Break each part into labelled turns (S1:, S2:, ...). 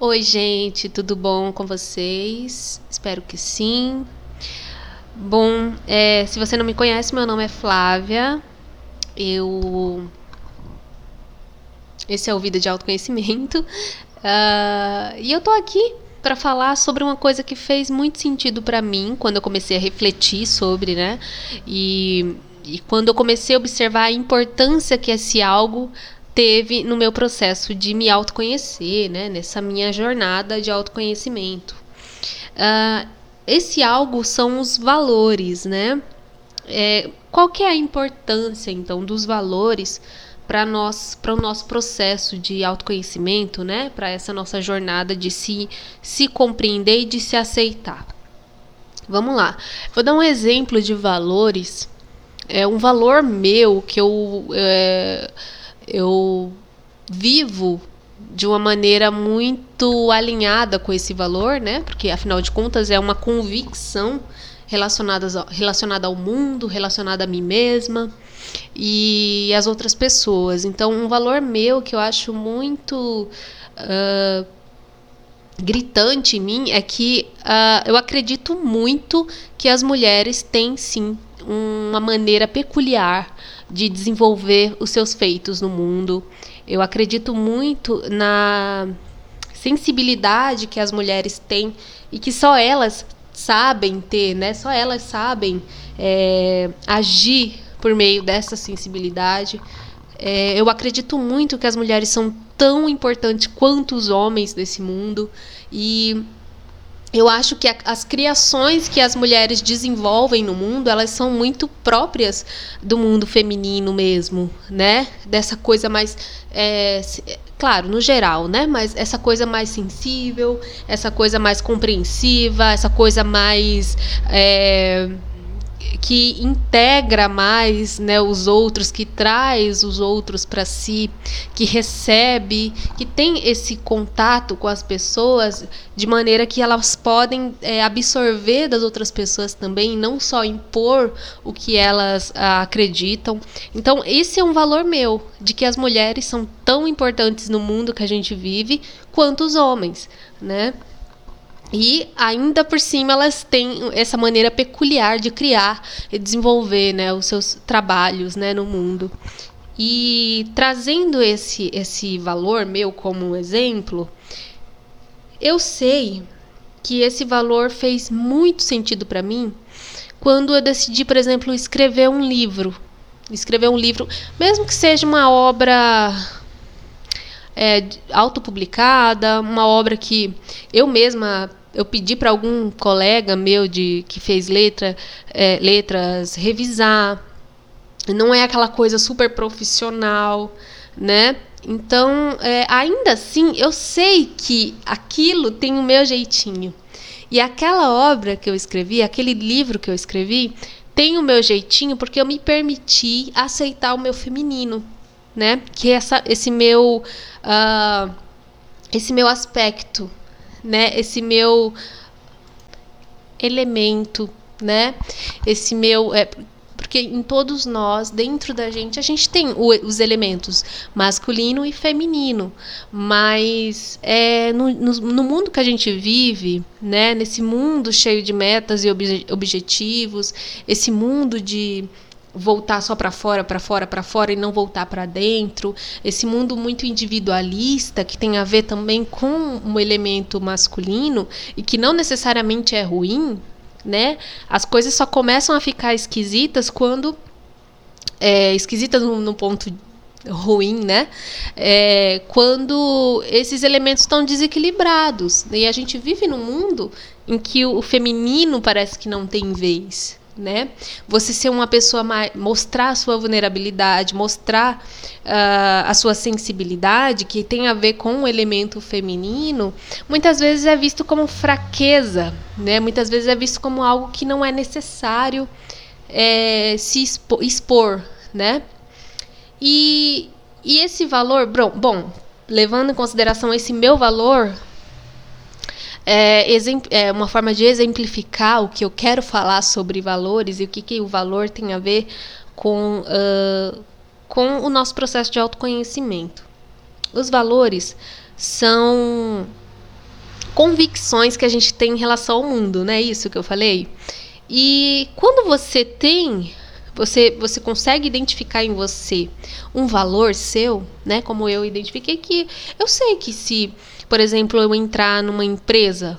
S1: Oi, gente, tudo bom com vocês? Espero que sim. Bom, é, se você não me conhece, meu nome é Flávia. Eu. Esse é o Vida de Autoconhecimento. Uh, e eu tô aqui para falar sobre uma coisa que fez muito sentido para mim quando eu comecei a refletir sobre, né? E, e quando eu comecei a observar a importância que esse algo teve no meu processo de me autoconhecer, né? Nessa minha jornada de autoconhecimento. Uh, esse algo são os valores, né? É, qual que é a importância então dos valores para nós, para o nosso processo de autoconhecimento, né? Para essa nossa jornada de se se compreender e de se aceitar. Vamos lá. Vou dar um exemplo de valores. É um valor meu que eu é, eu vivo de uma maneira muito alinhada com esse valor, né? Porque afinal de contas é uma convicção relacionada, relacionada ao mundo, relacionada a mim mesma e as outras pessoas. Então, um valor meu que eu acho muito uh, gritante em mim é que uh, eu acredito muito que as mulheres têm sim uma maneira peculiar de desenvolver os seus feitos no mundo. Eu acredito muito na sensibilidade que as mulheres têm e que só elas sabem ter, né? Só elas sabem é, agir por meio dessa sensibilidade. É, eu acredito muito que as mulheres são tão importantes quanto os homens desse mundo e eu acho que as criações que as mulheres desenvolvem no mundo, elas são muito próprias do mundo feminino mesmo, né? Dessa coisa mais, é, claro, no geral, né? Mas essa coisa mais sensível, essa coisa mais compreensiva, essa coisa mais é, que integra mais né, os outros, que traz os outros para si, que recebe, que tem esse contato com as pessoas de maneira que elas podem é, absorver das outras pessoas também, não só impor o que elas ah, acreditam. Então, esse é um valor meu, de que as mulheres são tão importantes no mundo que a gente vive quanto os homens, né? E ainda por cima elas têm essa maneira peculiar de criar e desenvolver né, os seus trabalhos né, no mundo. E trazendo esse, esse valor meu como um exemplo, eu sei que esse valor fez muito sentido para mim quando eu decidi, por exemplo, escrever um livro. Escrever um livro, mesmo que seja uma obra é, autopublicada, uma obra que eu mesma eu pedi para algum colega meu de que fez letra, é, letras revisar. Não é aquela coisa super profissional, né? Então, é, ainda assim, eu sei que aquilo tem o meu jeitinho. E aquela obra que eu escrevi, aquele livro que eu escrevi, tem o meu jeitinho porque eu me permiti aceitar o meu feminino, né? Que é essa, esse meu, uh, esse meu aspecto né? Esse meu elemento, né? Esse meu é porque em todos nós, dentro da gente, a gente tem o, os elementos masculino e feminino, mas é, no, no, no, mundo que a gente vive, né, nesse mundo cheio de metas e obje, objetivos, esse mundo de voltar só para fora, para fora, para fora e não voltar para dentro. Esse mundo muito individualista que tem a ver também com um elemento masculino e que não necessariamente é ruim, né? As coisas só começam a ficar esquisitas quando é, esquisitas no, no ponto ruim, né? É, quando esses elementos estão desequilibrados e a gente vive num mundo em que o feminino parece que não tem vez, né? Você ser uma pessoa mais, mostrar a sua vulnerabilidade, mostrar uh, a sua sensibilidade, que tem a ver com o elemento feminino, muitas vezes é visto como fraqueza, né? Muitas vezes é visto como algo que não é necessário é, se expor, expor, né? E, e esse valor, bom, bom, levando em consideração esse meu valor, é, é, uma forma de exemplificar o que eu quero falar sobre valores e o que, que o valor tem a ver com, uh, com o nosso processo de autoconhecimento. Os valores são convicções que a gente tem em relação ao mundo, né? Isso que eu falei. E quando você tem você, você consegue identificar em você um valor seu, né? Como eu identifiquei que eu sei que se, por exemplo, eu entrar numa empresa,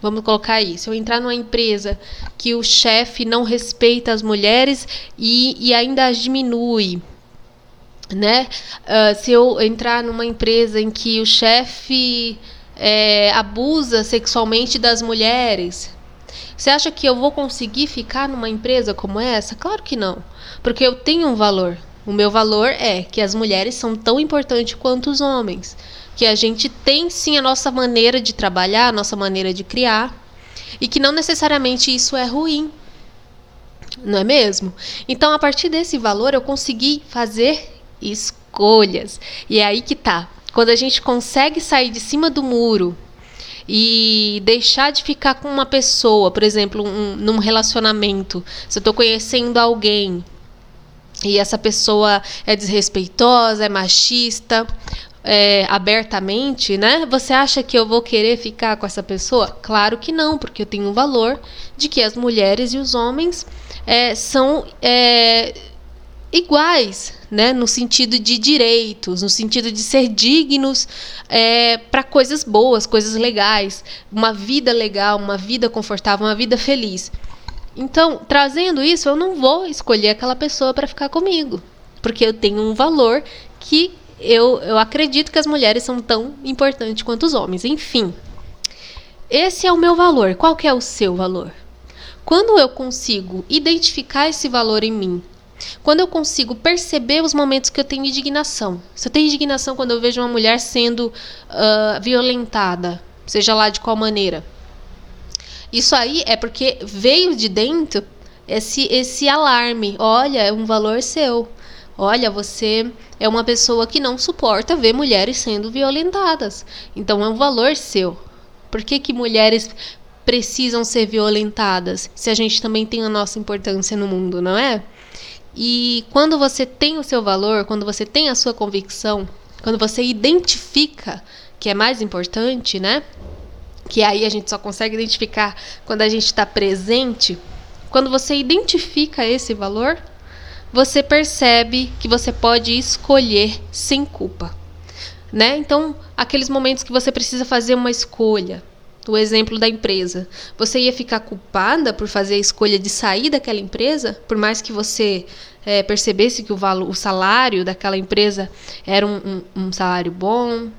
S1: vamos colocar aí, se eu entrar numa empresa que o chefe não respeita as mulheres e, e ainda as diminui, né? Uh, se eu entrar numa empresa em que o chefe é, abusa sexualmente das mulheres, você acha que eu vou conseguir ficar numa empresa como essa? Claro que não, porque eu tenho um valor. O meu valor é que as mulheres são tão importantes quanto os homens, que a gente tem sim a nossa maneira de trabalhar, a nossa maneira de criar, e que não necessariamente isso é ruim. Não é mesmo? Então, a partir desse valor, eu consegui fazer escolhas. E é aí que tá. Quando a gente consegue sair de cima do muro e deixar de ficar com uma pessoa, por exemplo, um, num relacionamento, se eu estou conhecendo alguém e essa pessoa é desrespeitosa, é machista, é, abertamente, né? Você acha que eu vou querer ficar com essa pessoa? Claro que não, porque eu tenho um valor de que as mulheres e os homens é, são é, iguais, né, no sentido de direitos, no sentido de ser dignos é, para coisas boas, coisas legais, uma vida legal, uma vida confortável, uma vida feliz. Então, trazendo isso, eu não vou escolher aquela pessoa para ficar comigo, porque eu tenho um valor que eu, eu acredito que as mulheres são tão importantes quanto os homens. Enfim, esse é o meu valor. Qual que é o seu valor? Quando eu consigo identificar esse valor em mim quando eu consigo perceber os momentos que eu tenho indignação. Se eu tenho indignação quando eu vejo uma mulher sendo uh, violentada, seja lá de qual maneira. Isso aí é porque veio de dentro esse, esse alarme. Olha, é um valor seu. Olha, você é uma pessoa que não suporta ver mulheres sendo violentadas. Então é um valor seu. Por que, que mulheres precisam ser violentadas se a gente também tem a nossa importância no mundo, não é? E quando você tem o seu valor, quando você tem a sua convicção, quando você identifica que é mais importante, né? Que aí a gente só consegue identificar quando a gente está presente. Quando você identifica esse valor, você percebe que você pode escolher sem culpa, né? Então, aqueles momentos que você precisa fazer uma escolha, o exemplo da empresa. Você ia ficar culpada por fazer a escolha de sair daquela empresa, por mais que você é, percebesse que o, o salário daquela empresa era um, um, um salário bom,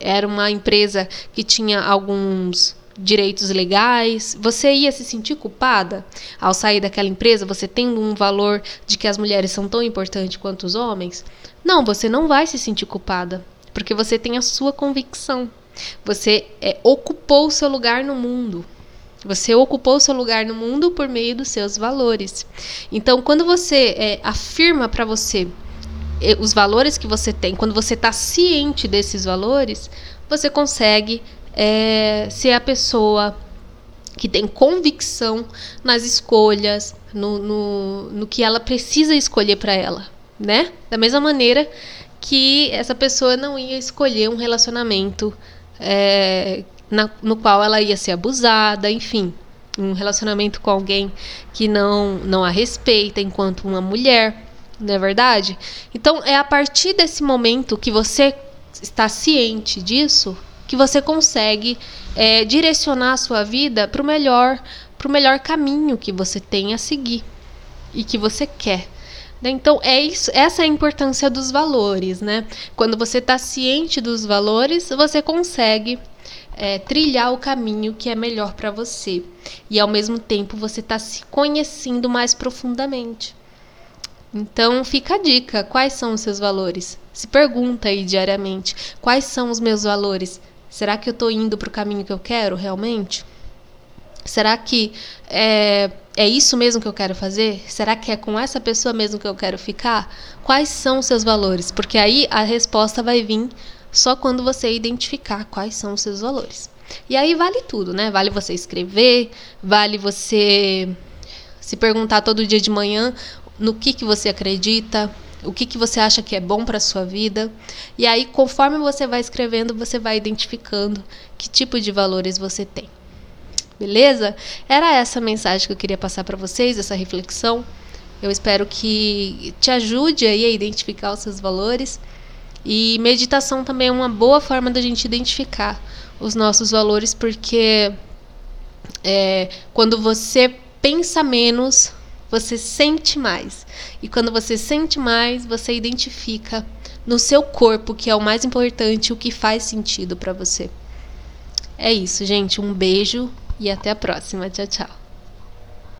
S1: era uma empresa que tinha alguns direitos legais, você ia se sentir culpada ao sair daquela empresa, você tendo um valor de que as mulheres são tão importantes quanto os homens? Não, você não vai se sentir culpada, porque você tem a sua convicção. Você é, ocupou o seu lugar no mundo. Você ocupou o seu lugar no mundo por meio dos seus valores. Então, quando você é, afirma para você é, os valores que você tem, quando você está ciente desses valores, você consegue é, ser a pessoa que tem convicção nas escolhas, no, no, no que ela precisa escolher para ela, né? Da mesma maneira que essa pessoa não ia escolher um relacionamento é, na, no qual ela ia ser abusada, enfim, um relacionamento com alguém que não, não a respeita enquanto uma mulher, não é verdade? Então é a partir desse momento que você está ciente disso que você consegue é, direcionar a sua vida para o melhor, para o melhor caminho que você tem a seguir e que você quer. Né? Então, é isso, essa é a importância dos valores, né? Quando você está ciente dos valores, você consegue é, trilhar o caminho que é melhor para você. E ao mesmo tempo você está se conhecendo mais profundamente. Então fica a dica: quais são os seus valores? Se pergunta aí diariamente: quais são os meus valores? Será que eu estou indo para o caminho que eu quero realmente? Será que é, é isso mesmo que eu quero fazer? Será que é com essa pessoa mesmo que eu quero ficar? Quais são os seus valores? Porque aí a resposta vai vir só quando você identificar quais são os seus valores. E aí vale tudo, né? Vale você escrever, vale você se perguntar todo dia de manhã no que, que você acredita, o que, que você acha que é bom para sua vida. E aí, conforme você vai escrevendo, você vai identificando que tipo de valores você tem. Beleza? Era essa mensagem que eu queria passar para vocês, essa reflexão. Eu espero que te ajude aí a identificar os seus valores. E meditação também é uma boa forma da gente identificar os nossos valores, porque é, quando você pensa menos, você sente mais. E quando você sente mais, você identifica no seu corpo, que é o mais importante, o que faz sentido para você. É isso, gente. Um beijo e até a próxima. Tchau, tchau.